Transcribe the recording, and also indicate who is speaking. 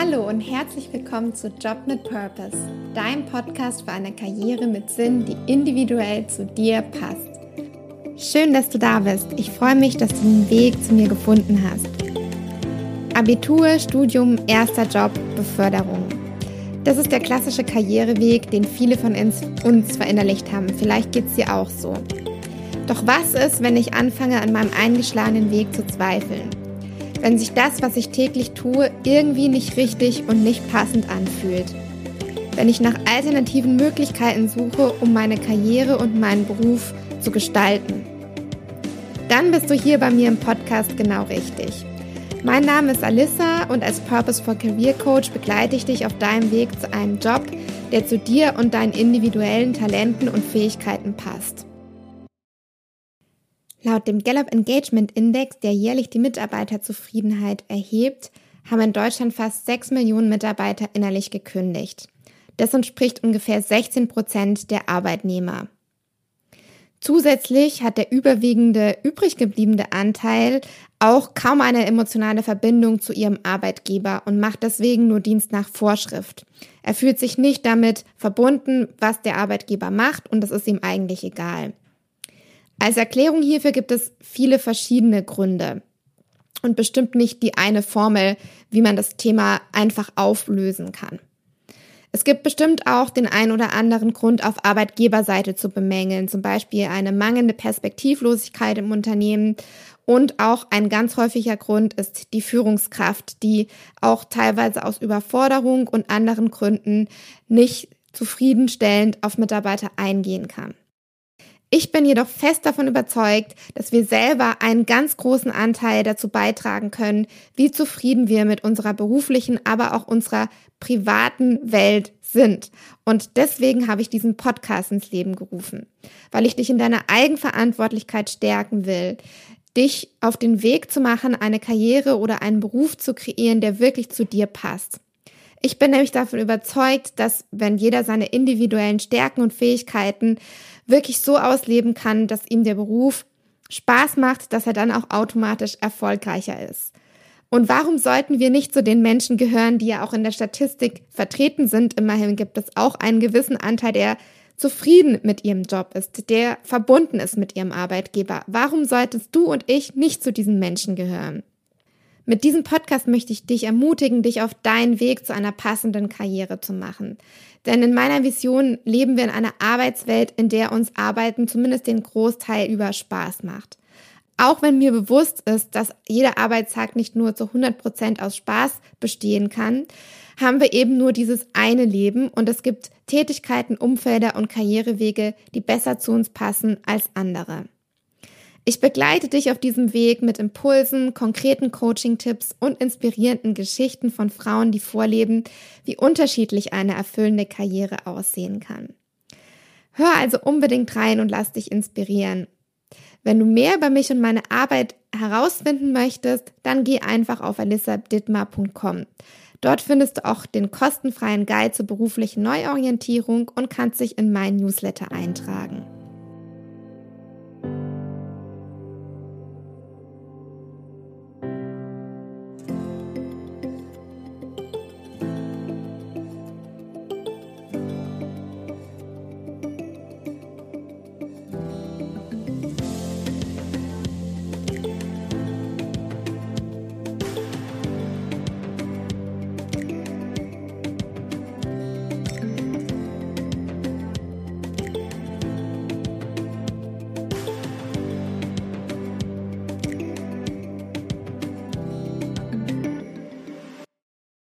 Speaker 1: Hallo und herzlich willkommen zu Job mit Purpose, dein Podcast für eine Karriere mit Sinn, die individuell zu dir passt. Schön, dass du da bist. Ich freue mich, dass du den Weg zu mir gefunden hast. Abitur, Studium, erster Job, Beförderung. Das ist der klassische Karriereweg, den viele von uns, uns verinnerlicht haben. Vielleicht geht es dir auch so. Doch was ist, wenn ich anfange, an meinem eingeschlagenen Weg zu zweifeln? Wenn sich das, was ich täglich tue, irgendwie nicht richtig und nicht passend anfühlt. Wenn ich nach alternativen Möglichkeiten suche, um meine Karriere und meinen Beruf zu gestalten. Dann bist du hier bei mir im Podcast genau richtig. Mein Name ist Alissa und als Purpose for Career Coach begleite ich dich auf deinem Weg zu einem Job, der zu dir und deinen individuellen Talenten und Fähigkeiten passt. Laut dem Gallup Engagement Index, der jährlich die Mitarbeiterzufriedenheit erhebt, haben in Deutschland fast 6 Millionen Mitarbeiter innerlich gekündigt. Das entspricht ungefähr 16 Prozent der Arbeitnehmer. Zusätzlich hat der überwiegende übrig gebliebene Anteil auch kaum eine emotionale Verbindung zu ihrem Arbeitgeber und macht deswegen nur Dienst nach Vorschrift. Er fühlt sich nicht damit verbunden, was der Arbeitgeber macht und das ist ihm eigentlich egal. Als Erklärung hierfür gibt es viele verschiedene Gründe und bestimmt nicht die eine Formel, wie man das Thema einfach auflösen kann. Es gibt bestimmt auch den ein oder anderen Grund auf Arbeitgeberseite zu bemängeln, zum Beispiel eine mangelnde Perspektivlosigkeit im Unternehmen und auch ein ganz häufiger Grund ist die Führungskraft, die auch teilweise aus Überforderung und anderen Gründen nicht zufriedenstellend auf Mitarbeiter eingehen kann. Ich bin jedoch fest davon überzeugt, dass wir selber einen ganz großen Anteil dazu beitragen können, wie zufrieden wir mit unserer beruflichen, aber auch unserer privaten Welt sind. Und deswegen habe ich diesen Podcast ins Leben gerufen, weil ich dich in deiner Eigenverantwortlichkeit stärken will, dich auf den Weg zu machen, eine Karriere oder einen Beruf zu kreieren, der wirklich zu dir passt. Ich bin nämlich davon überzeugt, dass wenn jeder seine individuellen Stärken und Fähigkeiten wirklich so ausleben kann, dass ihm der Beruf Spaß macht, dass er dann auch automatisch erfolgreicher ist. Und warum sollten wir nicht zu den Menschen gehören, die ja auch in der Statistik vertreten sind? Immerhin gibt es auch einen gewissen Anteil, der zufrieden mit ihrem Job ist, der verbunden ist mit ihrem Arbeitgeber. Warum solltest du und ich nicht zu diesen Menschen gehören? Mit diesem Podcast möchte ich dich ermutigen, dich auf deinen Weg zu einer passenden Karriere zu machen. Denn in meiner Vision leben wir in einer Arbeitswelt, in der uns Arbeiten zumindest den Großteil über Spaß macht. Auch wenn mir bewusst ist, dass jeder Arbeitstag nicht nur zu 100 Prozent aus Spaß bestehen kann, haben wir eben nur dieses eine Leben und es gibt Tätigkeiten, Umfelder und Karrierewege, die besser zu uns passen als andere. Ich begleite dich auf diesem Weg mit Impulsen, konkreten Coaching-Tipps und inspirierenden Geschichten von Frauen, die vorleben, wie unterschiedlich eine erfüllende Karriere aussehen kann. Hör also unbedingt rein und lass dich inspirieren. Wenn du mehr über mich und meine Arbeit herausfinden möchtest, dann geh einfach auf alissadittmar.com. Dort findest du auch den kostenfreien Guide zur beruflichen Neuorientierung und kannst dich in meinen Newsletter eintragen.